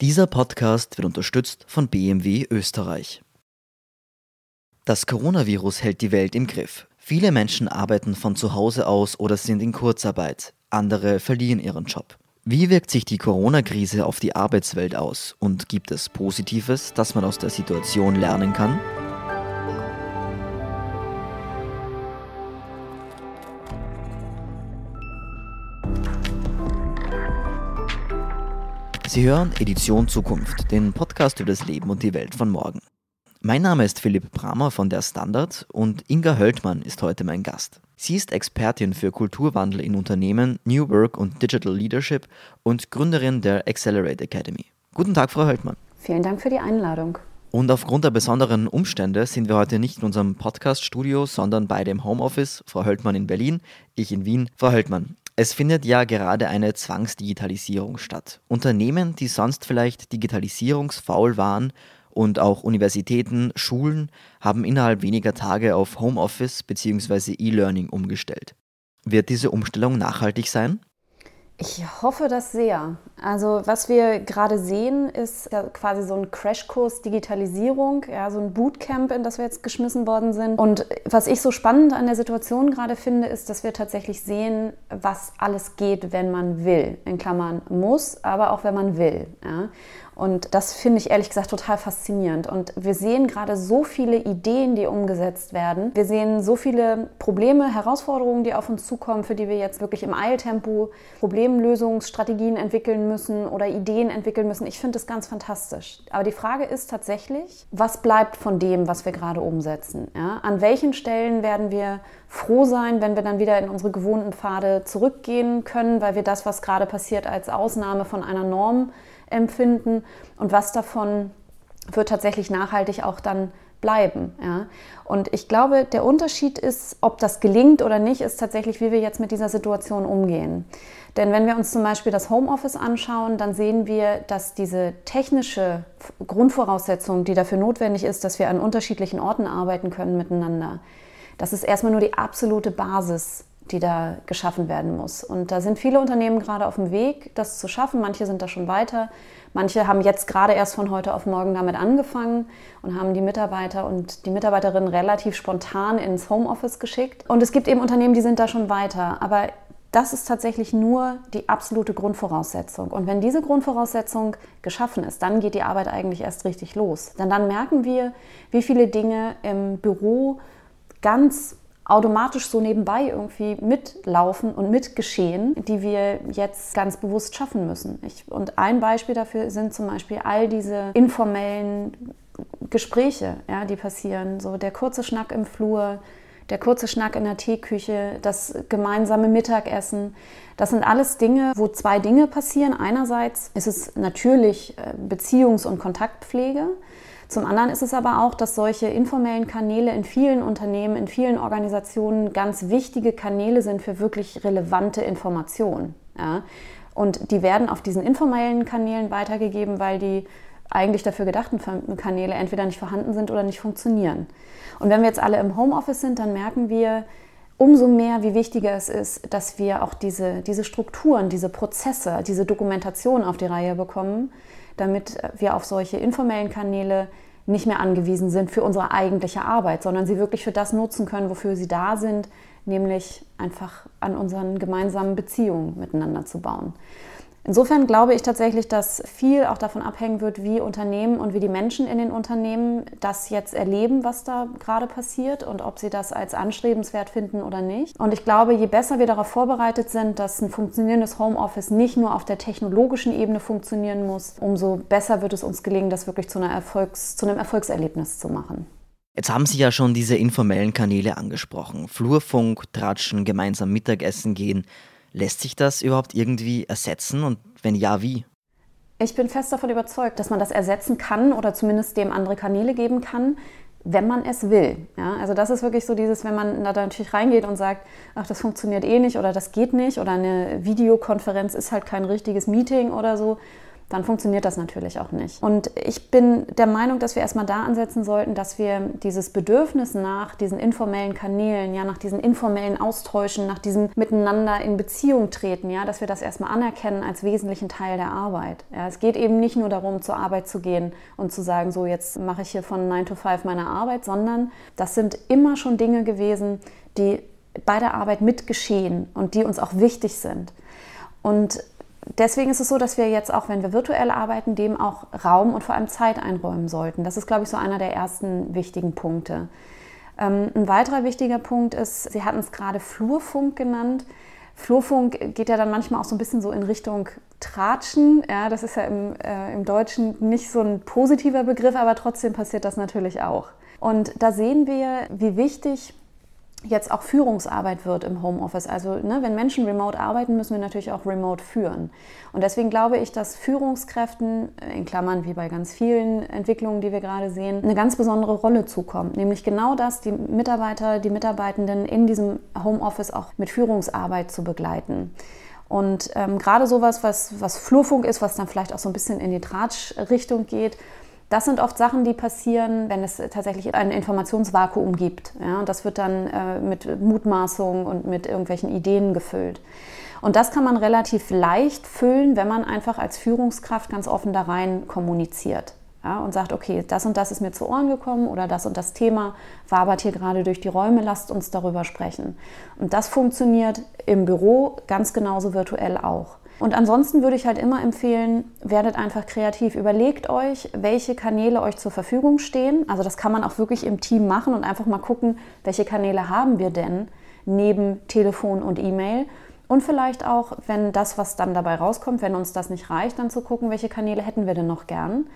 Dieser Podcast wird unterstützt von BMW Österreich. Das Coronavirus hält die Welt im Griff. Viele Menschen arbeiten von zu Hause aus oder sind in Kurzarbeit. Andere verlieren ihren Job. Wie wirkt sich die Corona-Krise auf die Arbeitswelt aus und gibt es Positives, das man aus der Situation lernen kann? Sie hören Edition Zukunft, den Podcast über das Leben und die Welt von morgen. Mein Name ist Philipp Bramer von der Standard und Inga Höltmann ist heute mein Gast. Sie ist Expertin für Kulturwandel in Unternehmen, New Work und Digital Leadership und Gründerin der Accelerate Academy. Guten Tag, Frau Höltmann. Vielen Dank für die Einladung. Und aufgrund der besonderen Umstände sind wir heute nicht in unserem Podcast-Studio, sondern bei dem Homeoffice. Frau Höltmann in Berlin, ich in Wien. Frau Höltmann, es findet ja gerade eine Zwangsdigitalisierung statt. Unternehmen, die sonst vielleicht digitalisierungsfaul waren und auch Universitäten, Schulen haben innerhalb weniger Tage auf Homeoffice bzw. E-Learning umgestellt. Wird diese Umstellung nachhaltig sein? Ich hoffe das sehr. Also was wir gerade sehen, ist ja quasi so ein Crashkurs Digitalisierung, ja, so ein Bootcamp, in das wir jetzt geschmissen worden sind. Und was ich so spannend an der Situation gerade finde, ist, dass wir tatsächlich sehen, was alles geht, wenn man will. In Klammern muss, aber auch wenn man will. Ja. Und das finde ich ehrlich gesagt total faszinierend. Und wir sehen gerade so viele Ideen, die umgesetzt werden. Wir sehen so viele Probleme, Herausforderungen, die auf uns zukommen, für die wir jetzt wirklich im Eiltempo Problemlösungsstrategien entwickeln müssen oder Ideen entwickeln müssen. Ich finde das ganz fantastisch. Aber die Frage ist tatsächlich, was bleibt von dem, was wir gerade umsetzen? Ja? An welchen Stellen werden wir froh sein, wenn wir dann wieder in unsere gewohnten Pfade zurückgehen können, weil wir das, was gerade passiert, als Ausnahme von einer Norm empfinden und was davon wird tatsächlich nachhaltig auch dann bleiben. Ja? Und ich glaube, der Unterschied ist, ob das gelingt oder nicht, ist tatsächlich, wie wir jetzt mit dieser Situation umgehen. Denn wenn wir uns zum Beispiel das Homeoffice anschauen, dann sehen wir, dass diese technische Grundvoraussetzung, die dafür notwendig ist, dass wir an unterschiedlichen Orten arbeiten können miteinander, das ist erstmal nur die absolute Basis die da geschaffen werden muss. Und da sind viele Unternehmen gerade auf dem Weg, das zu schaffen. Manche sind da schon weiter. Manche haben jetzt gerade erst von heute auf morgen damit angefangen und haben die Mitarbeiter und die Mitarbeiterinnen relativ spontan ins Homeoffice geschickt. Und es gibt eben Unternehmen, die sind da schon weiter. Aber das ist tatsächlich nur die absolute Grundvoraussetzung. Und wenn diese Grundvoraussetzung geschaffen ist, dann geht die Arbeit eigentlich erst richtig los. Denn dann merken wir, wie viele Dinge im Büro ganz automatisch so nebenbei irgendwie mitlaufen und mitgeschehen, die wir jetzt ganz bewusst schaffen müssen. Ich, und ein Beispiel dafür sind zum Beispiel all diese informellen Gespräche, ja, die passieren. So der kurze Schnack im Flur, der kurze Schnack in der Teeküche, das gemeinsame Mittagessen. Das sind alles Dinge, wo zwei Dinge passieren. Einerseits ist es natürlich äh, Beziehungs- und Kontaktpflege. Zum anderen ist es aber auch, dass solche informellen Kanäle in vielen Unternehmen, in vielen Organisationen ganz wichtige Kanäle sind für wirklich relevante Informationen. Ja? Und die werden auf diesen informellen Kanälen weitergegeben, weil die eigentlich dafür gedachten Kanäle entweder nicht vorhanden sind oder nicht funktionieren. Und wenn wir jetzt alle im Homeoffice sind, dann merken wir umso mehr, wie wichtiger es ist, dass wir auch diese, diese Strukturen, diese Prozesse, diese Dokumentation auf die Reihe bekommen, damit wir auf solche informellen Kanäle nicht mehr angewiesen sind für unsere eigentliche Arbeit, sondern sie wirklich für das nutzen können, wofür sie da sind, nämlich einfach an unseren gemeinsamen Beziehungen miteinander zu bauen. Insofern glaube ich tatsächlich, dass viel auch davon abhängen wird, wie Unternehmen und wie die Menschen in den Unternehmen das jetzt erleben, was da gerade passiert und ob sie das als anstrebenswert finden oder nicht. Und ich glaube, je besser wir darauf vorbereitet sind, dass ein funktionierendes Homeoffice nicht nur auf der technologischen Ebene funktionieren muss, umso besser wird es uns gelingen, das wirklich zu, Erfolgs-, zu einem Erfolgserlebnis zu machen. Jetzt haben Sie ja schon diese informellen Kanäle angesprochen. Flurfunk, Tratschen, gemeinsam Mittagessen gehen. Lässt sich das überhaupt irgendwie ersetzen und wenn ja, wie? Ich bin fest davon überzeugt, dass man das ersetzen kann oder zumindest dem andere Kanäle geben kann, wenn man es will. Ja, also das ist wirklich so dieses, wenn man da natürlich reingeht und sagt, ach, das funktioniert eh nicht oder das geht nicht oder eine Videokonferenz ist halt kein richtiges Meeting oder so, dann funktioniert das natürlich auch nicht. Und ich bin der Meinung, dass wir erstmal da ansetzen sollten, dass wir dieses Bedürfnis nach diesen informellen Kanälen, ja, nach diesen informellen Austauschen, nach diesem Miteinander in Beziehung treten, ja, dass wir das erstmal anerkennen als wesentlichen Teil der Arbeit. Ja, es geht eben nicht nur darum, zur Arbeit zu gehen und zu sagen, so jetzt mache ich hier von 9 to 5 meine Arbeit, sondern das sind immer schon Dinge gewesen, die bei der Arbeit mitgeschehen und die uns auch wichtig sind. Und deswegen ist es so, dass wir jetzt auch, wenn wir virtuell arbeiten, dem auch Raum und vor allem Zeit einräumen sollten. Das ist, glaube ich, so einer der ersten wichtigen Punkte. Ähm, ein weiterer wichtiger Punkt ist, Sie hatten es gerade Flurfunk genannt. Flurfunk geht ja dann manchmal auch so ein bisschen so in Richtung Tratschen. Ja, das ist ja im, äh, im Deutschen nicht so ein positiver Begriff, aber trotzdem passiert das natürlich auch. Und da sehen wir, wie wichtig jetzt auch Führungsarbeit wird im Homeoffice. Also ne, wenn Menschen remote arbeiten, müssen wir natürlich auch remote führen. Und deswegen glaube ich, dass Führungskräften, äh, in Klammern wie bei ganz vielen Entwicklungen, die wir gerade sehen, eine ganz besondere Rolle zukommt. Nämlich genau das, die Mitarbeiter, die Mitarbeitenden in diesem Homeoffice auch mit Führungsarbeit zu begleiten. Und ähm, gerade sowas, was, was Flurfunk ist, was dann vielleicht auch so ein bisschen in die Tratschrichtung geht, das sind oft Sachen, die passieren, wenn es tatsächlich ein Informationsvakuum gibt. Ja, und das wird dann äh, mit Mutmaßungen und mit irgendwelchen Ideen gefüllt. Und das kann man relativ leicht füllen, wenn man einfach als Führungskraft ganz offen da rein kommuniziert. Ja, und sagt, okay, das und das ist mir zu Ohren gekommen oder das und das Thema wabert hier gerade durch die Räume, lasst uns darüber sprechen. Und das funktioniert im Büro ganz genauso virtuell auch. Und ansonsten würde ich halt immer empfehlen, werdet einfach kreativ. Überlegt euch, welche Kanäle euch zur Verfügung stehen. Also das kann man auch wirklich im Team machen und einfach mal gucken, welche Kanäle haben wir denn neben Telefon und E-Mail. Und vielleicht auch, wenn das, was dann dabei rauskommt, wenn uns das nicht reicht, dann zu gucken, welche Kanäle hätten wir denn noch gern.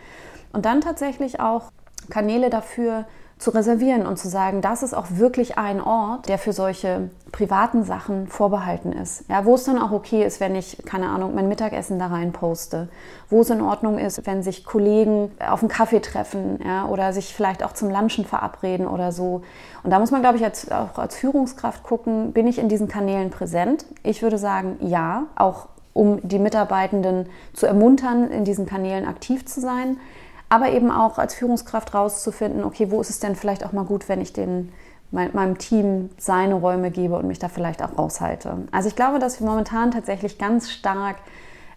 Und dann tatsächlich auch Kanäle dafür zu reservieren und zu sagen, das ist auch wirklich ein Ort, der für solche privaten Sachen vorbehalten ist. Ja, wo es dann auch okay ist, wenn ich, keine Ahnung, mein Mittagessen da rein poste. Wo es in Ordnung ist, wenn sich Kollegen auf einen Kaffee treffen ja, oder sich vielleicht auch zum Lunchen verabreden oder so. Und da muss man, glaube ich, als, auch als Führungskraft gucken, bin ich in diesen Kanälen präsent? Ich würde sagen, ja, auch um die Mitarbeitenden zu ermuntern, in diesen Kanälen aktiv zu sein aber eben auch als Führungskraft rauszufinden, okay, wo ist es denn vielleicht auch mal gut, wenn ich den, mein, meinem Team seine Räume gebe und mich da vielleicht auch raushalte. Also ich glaube, dass wir momentan tatsächlich ganz stark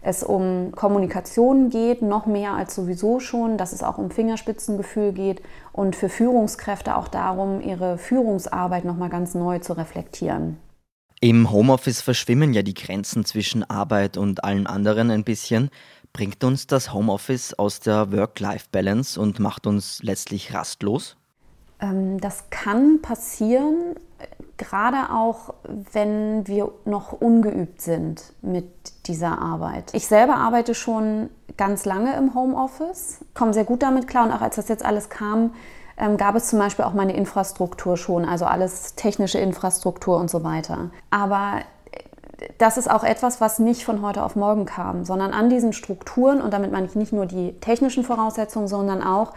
es um Kommunikation geht, noch mehr als sowieso schon, dass es auch um Fingerspitzengefühl geht und für Führungskräfte auch darum, ihre Führungsarbeit nochmal ganz neu zu reflektieren. Im Homeoffice verschwimmen ja die Grenzen zwischen Arbeit und allen anderen ein bisschen. Bringt uns das Homeoffice aus der Work-Life-Balance und macht uns letztlich rastlos? Ähm, das kann passieren, gerade auch wenn wir noch ungeübt sind mit dieser Arbeit. Ich selber arbeite schon ganz lange im Homeoffice, komme sehr gut damit klar und auch als das jetzt alles kam, ähm, gab es zum Beispiel auch meine Infrastruktur schon, also alles technische Infrastruktur und so weiter. Aber das ist auch etwas, was nicht von heute auf morgen kam, sondern an diesen Strukturen, und damit meine ich nicht nur die technischen Voraussetzungen, sondern auch,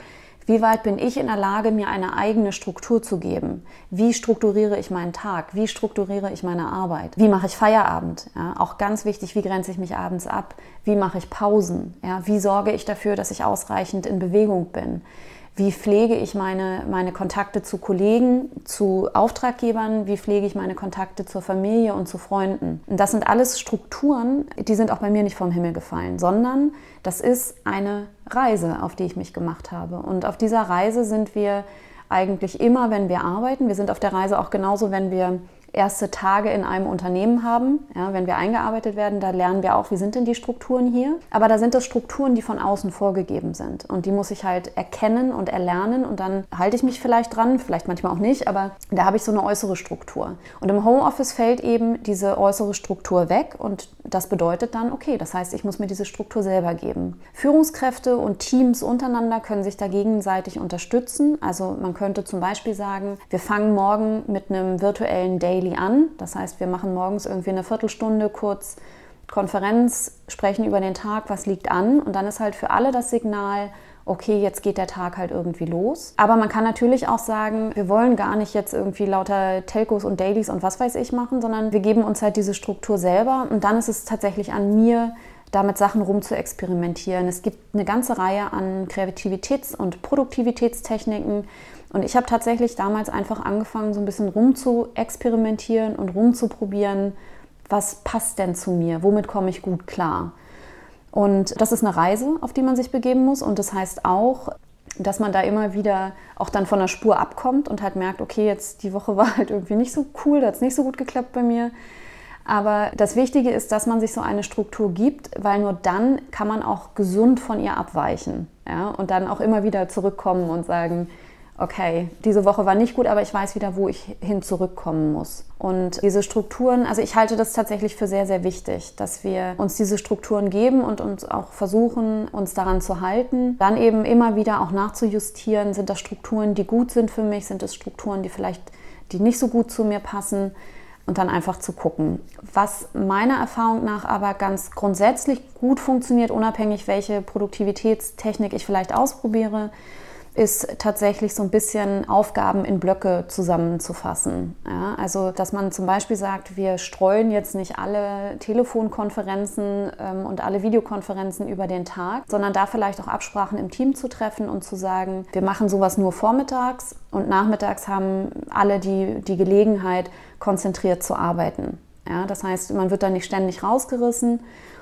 wie weit bin ich in der Lage, mir eine eigene Struktur zu geben? Wie strukturiere ich meinen Tag? Wie strukturiere ich meine Arbeit? Wie mache ich Feierabend? Ja, auch ganz wichtig, wie grenze ich mich abends ab? Wie mache ich Pausen? Ja, wie sorge ich dafür, dass ich ausreichend in Bewegung bin? Wie pflege ich meine, meine Kontakte zu Kollegen, zu Auftraggebern? Wie pflege ich meine Kontakte zur Familie und zu Freunden? Und das sind alles Strukturen, die sind auch bei mir nicht vom Himmel gefallen, sondern das ist eine Reise, auf die ich mich gemacht habe. Und auf dieser Reise sind wir eigentlich immer, wenn wir arbeiten. Wir sind auf der Reise auch genauso, wenn wir erste Tage in einem Unternehmen haben. Ja, wenn wir eingearbeitet werden, da lernen wir auch, wie sind denn die Strukturen hier. Aber da sind das Strukturen, die von außen vorgegeben sind. Und die muss ich halt erkennen und erlernen. Und dann halte ich mich vielleicht dran, vielleicht manchmal auch nicht, aber da habe ich so eine äußere Struktur. Und im Homeoffice fällt eben diese äußere Struktur weg. Und das bedeutet dann, okay, das heißt, ich muss mir diese Struktur selber geben. Führungskräfte und Teams untereinander können sich da gegenseitig unterstützen. Also man könnte zum Beispiel sagen, wir fangen morgen mit einem virtuellen Daily daily an. Das heißt, wir machen morgens irgendwie eine Viertelstunde kurz Konferenz, sprechen über den Tag, was liegt an. Und dann ist halt für alle das Signal, okay, jetzt geht der Tag halt irgendwie los. Aber man kann natürlich auch sagen, wir wollen gar nicht jetzt irgendwie lauter Telcos und Dailies und was weiß ich machen, sondern wir geben uns halt diese Struktur selber. Und dann ist es tatsächlich an mir, damit Sachen rum zu experimentieren. Es gibt eine ganze Reihe an Kreativitäts- und Produktivitätstechniken. Und ich habe tatsächlich damals einfach angefangen, so ein bisschen rum zu experimentieren und rumzuprobieren, was passt denn zu mir, womit komme ich gut klar. Und das ist eine Reise, auf die man sich begeben muss. Und das heißt auch, dass man da immer wieder auch dann von der Spur abkommt und halt merkt, okay, jetzt die Woche war halt irgendwie nicht so cool, da hat es nicht so gut geklappt bei mir. Aber das Wichtige ist, dass man sich so eine Struktur gibt, weil nur dann kann man auch gesund von ihr abweichen. Ja? Und dann auch immer wieder zurückkommen und sagen, okay, diese Woche war nicht gut, aber ich weiß wieder, wo ich hin zurückkommen muss. Und diese Strukturen, also ich halte das tatsächlich für sehr, sehr wichtig, dass wir uns diese Strukturen geben und uns auch versuchen, uns daran zu halten. Dann eben immer wieder auch nachzujustieren, sind das Strukturen, die gut sind für mich, sind es Strukturen, die vielleicht, die nicht so gut zu mir passen und dann einfach zu gucken. Was meiner Erfahrung nach aber ganz grundsätzlich gut funktioniert, unabhängig welche Produktivitätstechnik ich vielleicht ausprobiere, ist tatsächlich so ein bisschen Aufgaben in Blöcke zusammenzufassen. Ja, also, dass man zum Beispiel sagt, wir streuen jetzt nicht alle Telefonkonferenzen ähm, und alle Videokonferenzen über den Tag, sondern da vielleicht auch Absprachen im Team zu treffen und zu sagen, wir machen sowas nur vormittags und nachmittags haben alle die, die Gelegenheit, konzentriert zu arbeiten. Ja, das heißt, man wird da nicht ständig rausgerissen.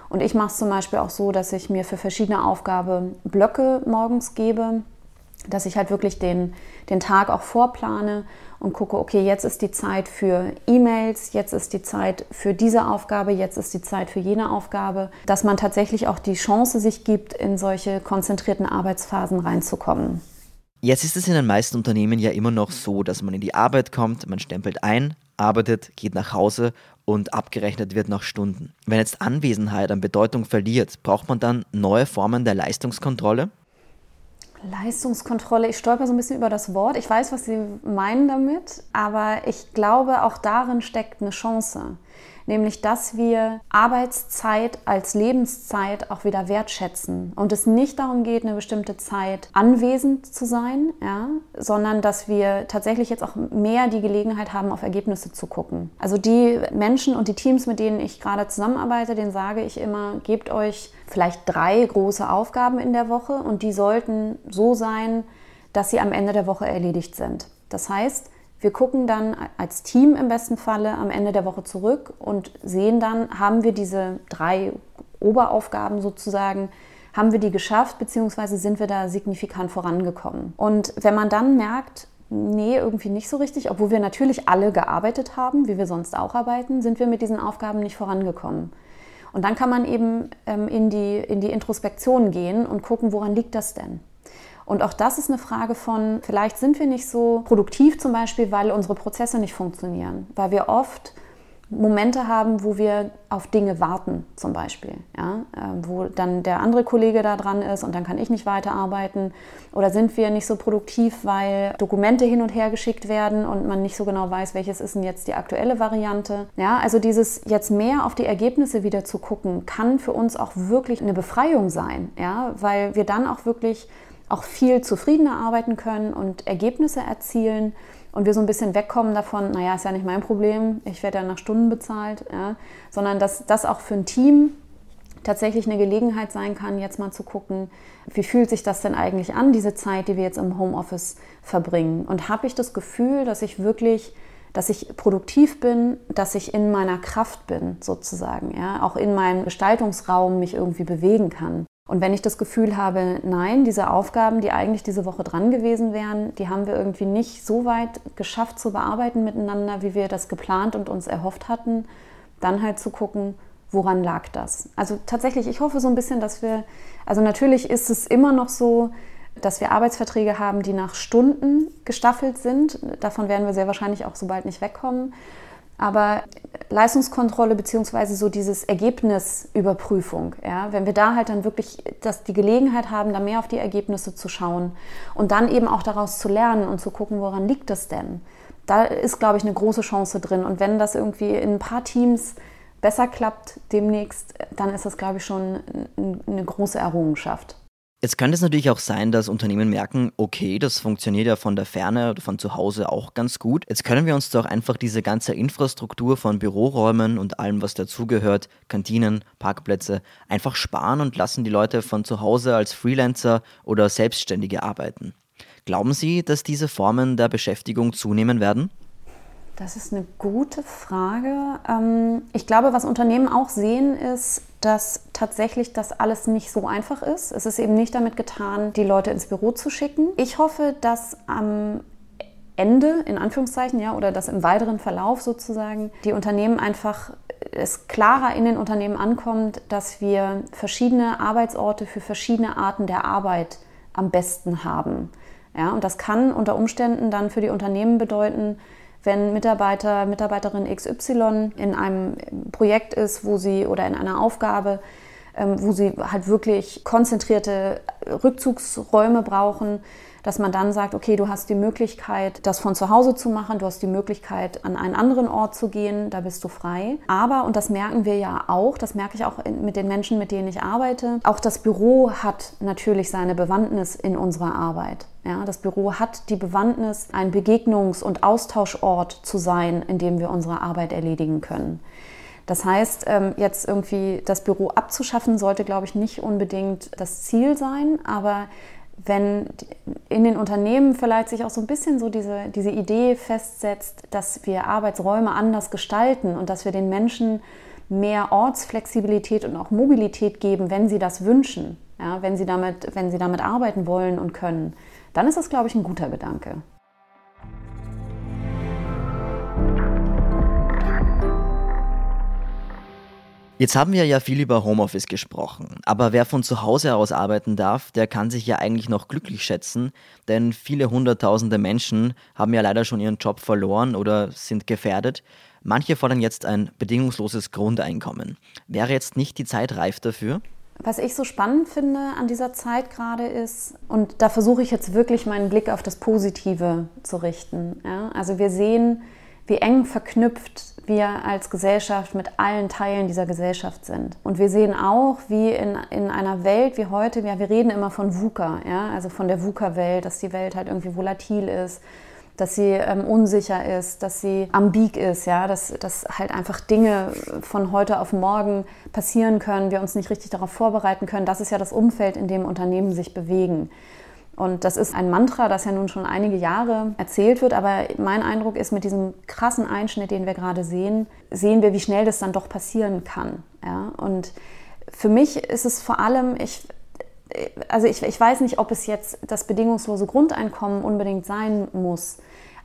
Und ich mache es zum Beispiel auch so, dass ich mir für verschiedene Aufgaben Blöcke morgens gebe dass ich halt wirklich den, den Tag auch vorplane und gucke, okay, jetzt ist die Zeit für E-Mails, jetzt ist die Zeit für diese Aufgabe, jetzt ist die Zeit für jene Aufgabe, dass man tatsächlich auch die Chance sich gibt, in solche konzentrierten Arbeitsphasen reinzukommen. Jetzt ist es in den meisten Unternehmen ja immer noch so, dass man in die Arbeit kommt, man stempelt ein, arbeitet, geht nach Hause und abgerechnet wird nach Stunden. Wenn jetzt Anwesenheit an Bedeutung verliert, braucht man dann neue Formen der Leistungskontrolle? Leistungskontrolle, ich stolper so ein bisschen über das Wort. Ich weiß, was Sie meinen damit, aber ich glaube, auch darin steckt eine Chance nämlich dass wir Arbeitszeit als Lebenszeit auch wieder wertschätzen und es nicht darum geht, eine bestimmte Zeit anwesend zu sein, ja, sondern dass wir tatsächlich jetzt auch mehr die Gelegenheit haben, auf Ergebnisse zu gucken. Also die Menschen und die Teams, mit denen ich gerade zusammenarbeite, denen sage ich immer, gebt euch vielleicht drei große Aufgaben in der Woche und die sollten so sein, dass sie am Ende der Woche erledigt sind. Das heißt, wir gucken dann als Team im besten Falle am Ende der Woche zurück und sehen dann, haben wir diese drei Oberaufgaben sozusagen, haben wir die geschafft, beziehungsweise sind wir da signifikant vorangekommen. Und wenn man dann merkt, nee, irgendwie nicht so richtig, obwohl wir natürlich alle gearbeitet haben, wie wir sonst auch arbeiten, sind wir mit diesen Aufgaben nicht vorangekommen. Und dann kann man eben ähm, in, die, in die Introspektion gehen und gucken, woran liegt das denn? Und auch das ist eine Frage von, vielleicht sind wir nicht so produktiv zum Beispiel, weil unsere Prozesse nicht funktionieren, weil wir oft Momente haben, wo wir auf Dinge warten, zum Beispiel, ja? Ähm, wo dann der andere Kollege da dran ist und dann kann ich nicht weiterarbeiten. Oder sind wir nicht so produktiv, weil Dokumente hin und her geschickt werden und man nicht so genau weiß, welches ist denn jetzt die aktuelle Variante. Ja, also dieses jetzt mehr auf die Ergebnisse wieder zu gucken, kann für uns auch wirklich eine Befreiung sein, ja? weil wir dann auch wirklich auch viel zufriedener arbeiten können und Ergebnisse erzielen und wir so ein bisschen wegkommen davon, naja, ist ja nicht mein Problem, ich werde ja nach Stunden bezahlt, ja, sondern dass das auch für ein Team tatsächlich eine Gelegenheit sein kann, jetzt mal zu gucken, wie fühlt sich das denn eigentlich an, diese Zeit, die wir jetzt im Homeoffice verbringen. Und habe ich das Gefühl, dass ich wirklich, dass ich produktiv bin, dass ich in meiner Kraft bin, sozusagen, ja, auch in meinem Gestaltungsraum mich irgendwie bewegen kann. Und wenn ich das Gefühl habe, nein, diese Aufgaben, die eigentlich diese Woche dran gewesen wären, die haben wir irgendwie nicht so weit geschafft zu bearbeiten miteinander, wie wir das geplant und uns erhofft hatten, dann halt zu gucken, woran lag das? Also tatsächlich, ich hoffe so ein bisschen, dass wir, also natürlich ist es immer noch so, dass wir Arbeitsverträge haben, die nach Stunden gestaffelt sind. Davon werden wir sehr wahrscheinlich auch so bald nicht wegkommen. Aber Leistungskontrolle beziehungsweise so dieses Ergebnisüberprüfung, ja, wenn wir da halt dann wirklich dass die Gelegenheit haben, da mehr auf die Ergebnisse zu schauen und dann eben auch daraus zu lernen und zu gucken, woran liegt das denn? Da ist, glaube ich, eine große Chance drin. Und wenn das irgendwie in ein paar Teams besser klappt demnächst, dann ist das, glaube ich, schon eine große Errungenschaft. Jetzt könnte es natürlich auch sein, dass Unternehmen merken, okay, das funktioniert ja von der Ferne oder von zu Hause auch ganz gut. Jetzt können wir uns doch einfach diese ganze Infrastruktur von Büroräumen und allem, was dazugehört, Kantinen, Parkplätze, einfach sparen und lassen die Leute von zu Hause als Freelancer oder Selbstständige arbeiten. Glauben Sie, dass diese Formen der Beschäftigung zunehmen werden? Das ist eine gute Frage. Ähm, ich glaube, was Unternehmen auch sehen, ist, dass tatsächlich das alles nicht so einfach ist. Es ist eben nicht damit getan, die Leute ins Büro zu schicken. Ich hoffe, dass am Ende, in Anführungszeichen, ja, oder dass im weiteren Verlauf sozusagen die Unternehmen einfach es klarer in den Unternehmen ankommt, dass wir verschiedene Arbeitsorte für verschiedene Arten der Arbeit am besten haben. Ja, und das kann unter Umständen dann für die Unternehmen bedeuten, wenn Mitarbeiter, Mitarbeiterin XY in einem Projekt ist, wo sie oder in einer Aufgabe, ähm, wo sie halt wirklich konzentrierte Rückzugsräume brauchen, dass man dann sagt, okay, du hast die Möglichkeit, das von zu Hause zu machen, du hast die Möglichkeit, an einen anderen Ort zu gehen, da bist du frei. Aber, und das merken wir ja auch, das merke ich auch mit den Menschen, mit denen ich arbeite, auch das Büro hat natürlich seine Bewandtnis in unserer Arbeit. Ja, das Büro hat die Bewandtnis, ein Begegnungs- und Austauschort zu sein, in dem wir unsere Arbeit erledigen können. Das heißt, ähm, jetzt irgendwie das Büro abzuschaffen, sollte, glaube ich, nicht unbedingt das Ziel sein, aber wenn in den Unternehmen vielleicht sich auch so ein bisschen so diese, diese Idee festsetzt, dass wir Arbeitsräume anders gestalten und dass wir den Menschen mehr Ortsflexibilität und auch Mobilität geben, wenn sie das wünschen, ja, wenn, sie damit, wenn sie damit arbeiten wollen und können, dann ist das, glaube ich, ein guter Gedanke. Jetzt haben wir ja viel über Homeoffice gesprochen, aber wer von zu Hause aus arbeiten darf, der kann sich ja eigentlich noch glücklich schätzen, denn viele hunderttausende Menschen haben ja leider schon ihren Job verloren oder sind gefährdet. Manche fordern jetzt ein bedingungsloses Grundeinkommen. Wäre jetzt nicht die Zeit reif dafür? Was ich so spannend finde an dieser Zeit gerade ist, und da versuche ich jetzt wirklich meinen Blick auf das Positive zu richten. Ja? Also wir sehen, wie eng verknüpft wir als Gesellschaft mit allen Teilen dieser Gesellschaft sind. Und wir sehen auch, wie in, in einer Welt wie heute, ja, wir reden immer von VUCA, ja, also von der VUCA-Welt, dass die Welt halt irgendwie volatil ist, dass sie ähm, unsicher ist, dass sie ambig ist, ja, dass, dass halt einfach Dinge von heute auf morgen passieren können, wir uns nicht richtig darauf vorbereiten können. Das ist ja das Umfeld, in dem Unternehmen sich bewegen. Und das ist ein Mantra, das ja nun schon einige Jahre erzählt wird. Aber mein Eindruck ist, mit diesem krassen Einschnitt, den wir gerade sehen, sehen wir, wie schnell das dann doch passieren kann. Ja? Und für mich ist es vor allem, ich, also ich, ich weiß nicht, ob es jetzt das bedingungslose Grundeinkommen unbedingt sein muss.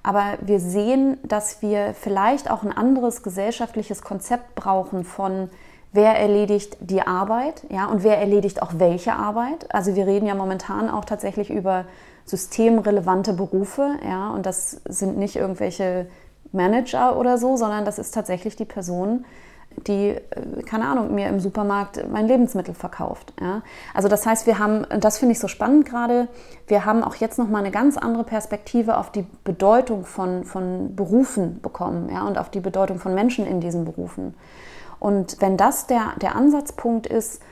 Aber wir sehen, dass wir vielleicht auch ein anderes gesellschaftliches Konzept brauchen von wer erledigt die Arbeit ja, und wer erledigt auch welche Arbeit. Also wir reden ja momentan auch tatsächlich über systemrelevante Berufe ja, und das sind nicht irgendwelche Manager oder so, sondern das ist tatsächlich die Person, die, äh, keine Ahnung, mir im Supermarkt mein Lebensmittel verkauft. Ja. Also das heißt, wir haben, und das finde ich so spannend gerade, wir haben auch jetzt nochmal eine ganz andere Perspektive auf die Bedeutung von, von Berufen bekommen ja, und auf die Bedeutung von Menschen in diesen Berufen. Und wenn das der, der Ansatzpunkt ist,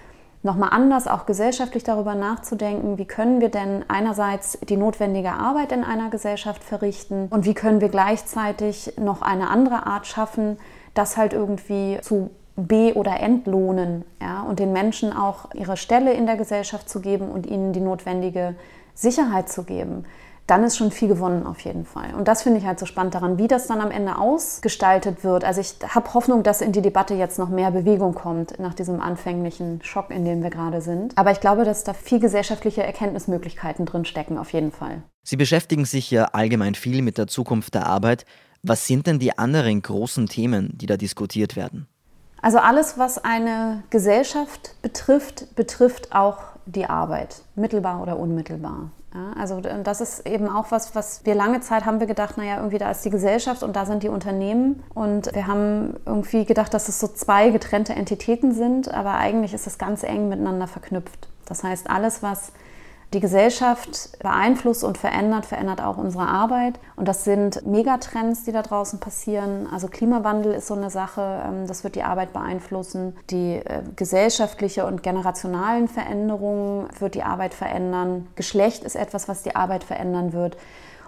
nochmal anders auch gesellschaftlich darüber nachzudenken, wie können wir denn einerseits die notwendige Arbeit in einer Gesellschaft verrichten und wie können wir gleichzeitig noch eine andere Art schaffen, das halt irgendwie zu be- oder entlohnen ja, und den Menschen auch ihre Stelle in der Gesellschaft zu geben und ihnen die notwendige Sicherheit zu geben dann ist schon viel gewonnen auf jeden Fall. Und das finde ich halt so spannend daran, wie das dann am Ende ausgestaltet wird. Also ich habe Hoffnung, dass in die Debatte jetzt noch mehr Bewegung kommt nach diesem anfänglichen Schock, in dem wir gerade sind. Aber ich glaube, dass da viel gesellschaftliche Erkenntnismöglichkeiten drin stecken, auf jeden Fall. Sie beschäftigen sich ja allgemein viel mit der Zukunft der Arbeit. Was sind denn die anderen großen Themen, die da diskutiert werden? Also alles, was eine Gesellschaft betrifft, betrifft auch die Arbeit, mittelbar oder unmittelbar. Ja, also das ist eben auch was, was wir lange Zeit haben wir gedacht, naja, irgendwie da ist die Gesellschaft und da sind die Unternehmen. Und wir haben irgendwie gedacht, dass es so zwei getrennte Entitäten sind, aber eigentlich ist es ganz eng miteinander verknüpft. Das heißt, alles, was Die Gesellschaft beeinflusst und verändert, verändert auch unsere Arbeit. Und das sind Megatrends, die da draußen passieren. Also Klimawandel ist so eine Sache, ähm, das wird die Arbeit beeinflussen. Die äh, gesellschaftliche und generationalen Veränderungen wird die Arbeit verändern. Geschlecht ist etwas, was die Arbeit verändern wird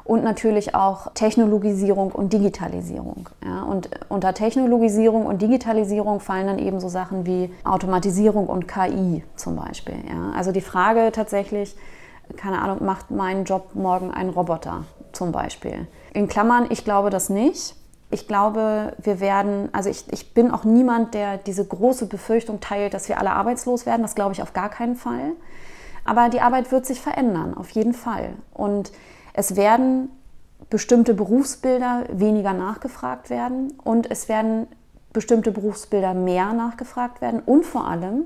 und natürlich auch Technologisierung und Digitalisierung. Ja, und unter Technologisierung und Digitalisierung fallen dann eben so Sachen wie Automatisierung und KI zum Beispiel. Ja. Also die Frage tatsächlich, keine Ahnung, macht mein Job morgen ein Roboter zum Beispiel? In Klammern, ich glaube das nicht. Ich glaube, wir werden, also ich, ich bin auch niemand, der diese große Befürchtung teilt, dass wir alle arbeitslos werden. Das glaube ich auf gar keinen Fall. Aber die Arbeit wird sich verändern, auf jeden Fall. Und es werden bestimmte Berufsbilder weniger nachgefragt werden und es werden bestimmte Berufsbilder mehr nachgefragt werden und vor allem,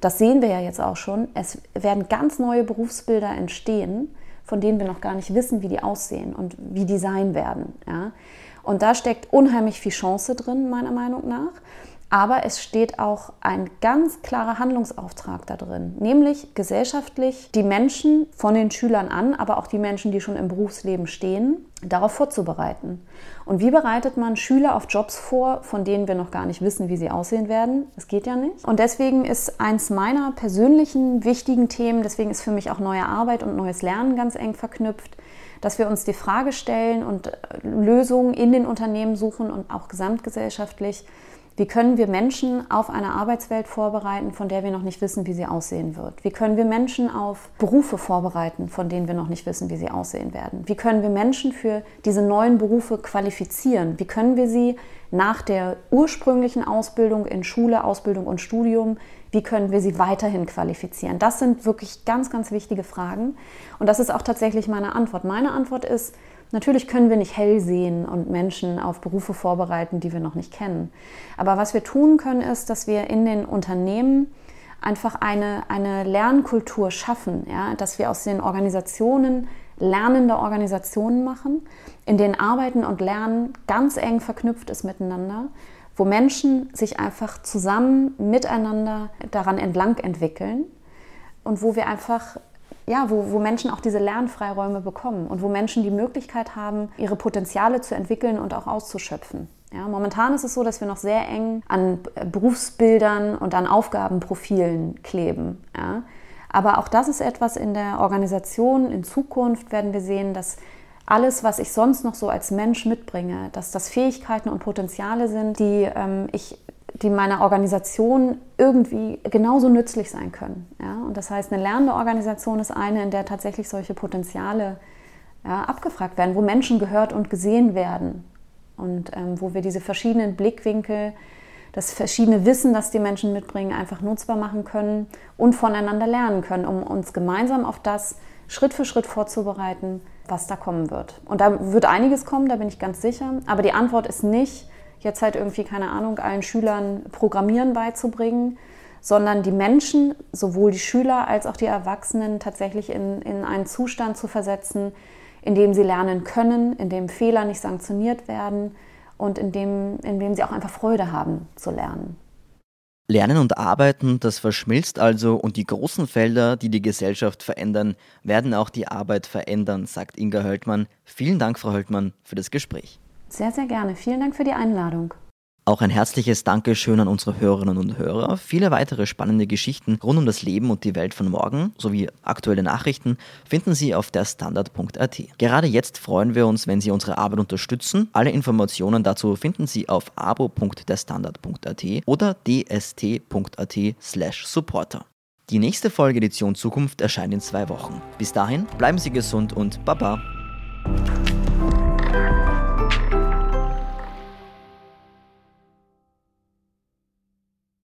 das sehen wir ja jetzt auch schon, es werden ganz neue Berufsbilder entstehen, von denen wir noch gar nicht wissen, wie die aussehen und wie die sein werden. Ja? Und da steckt unheimlich viel Chance drin, meiner Meinung nach. Aber es steht auch ein ganz klarer Handlungsauftrag da drin, nämlich gesellschaftlich die Menschen von den Schülern an, aber auch die Menschen, die schon im Berufsleben stehen, darauf vorzubereiten. Und wie bereitet man Schüler auf Jobs vor, von denen wir noch gar nicht wissen, wie sie aussehen werden? Das geht ja nicht. Und deswegen ist eins meiner persönlichen wichtigen Themen, deswegen ist für mich auch neue Arbeit und neues Lernen ganz eng verknüpft, dass wir uns die Frage stellen und Lösungen in den Unternehmen suchen und auch gesamtgesellschaftlich, wie können wir Menschen auf eine Arbeitswelt vorbereiten, von der wir noch nicht wissen, wie sie aussehen wird? Wie können wir Menschen auf Berufe vorbereiten, von denen wir noch nicht wissen, wie sie aussehen werden? Wie können wir Menschen für diese neuen Berufe qualifizieren? Wie können wir sie nach der ursprünglichen Ausbildung in Schule, Ausbildung und Studium, wie können wir sie weiterhin qualifizieren? Das sind wirklich ganz, ganz wichtige Fragen. Und das ist auch tatsächlich meine Antwort. Meine Antwort ist, Natürlich können wir nicht hell sehen und Menschen auf Berufe vorbereiten, die wir noch nicht kennen. Aber was wir tun können, ist, dass wir in den Unternehmen einfach eine, eine Lernkultur schaffen, ja? dass wir aus den Organisationen lernende Organisationen machen, in denen Arbeiten und Lernen ganz eng verknüpft ist miteinander, wo Menschen sich einfach zusammen miteinander daran entlang entwickeln und wo wir einfach ja, wo, wo Menschen auch diese Lernfreiräume bekommen und wo Menschen die Möglichkeit haben, ihre Potenziale zu entwickeln und auch auszuschöpfen. Ja, momentan ist es so, dass wir noch sehr eng an Berufsbildern und an Aufgabenprofilen kleben. Ja. Aber auch das ist etwas in der Organisation. In Zukunft werden wir sehen, dass alles, was ich sonst noch so als Mensch mitbringe, dass das Fähigkeiten und Potenziale sind, die ähm, ich die meiner Organisation irgendwie genauso nützlich sein können. Ja? Und das heißt, eine lernende Organisation ist eine, in der tatsächlich solche Potenziale ja, abgefragt werden, wo Menschen gehört und gesehen werden und ähm, wo wir diese verschiedenen Blickwinkel, das verschiedene Wissen, das die Menschen mitbringen, einfach nutzbar machen können und voneinander lernen können, um uns gemeinsam auf das Schritt für Schritt vorzubereiten, was da kommen wird. Und da wird einiges kommen, da bin ich ganz sicher. Aber die Antwort ist nicht, jetzt halt irgendwie, keine Ahnung, allen Schülern Programmieren beizubringen, sondern die Menschen, sowohl die Schüler als auch die Erwachsenen, tatsächlich in, in einen Zustand zu versetzen, in dem sie lernen können, in dem Fehler nicht sanktioniert werden und in dem, in dem sie auch einfach Freude haben zu lernen. Lernen und Arbeiten, das verschmilzt also und die großen Felder, die die Gesellschaft verändern, werden auch die Arbeit verändern, sagt Inga Höltmann. Vielen Dank, Frau Höltmann, für das Gespräch. Sehr, sehr gerne. Vielen Dank für die Einladung. Auch ein herzliches Dankeschön an unsere Hörerinnen und Hörer. Viele weitere spannende Geschichten rund um das Leben und die Welt von morgen sowie aktuelle Nachrichten finden Sie auf der Standard.at. Gerade jetzt freuen wir uns, wenn Sie unsere Arbeit unterstützen. Alle Informationen dazu finden Sie auf abo.derstandard.at oder dst.at/supporter. Die nächste Folge Edition Zukunft erscheint in zwei Wochen. Bis dahin bleiben Sie gesund und Baba.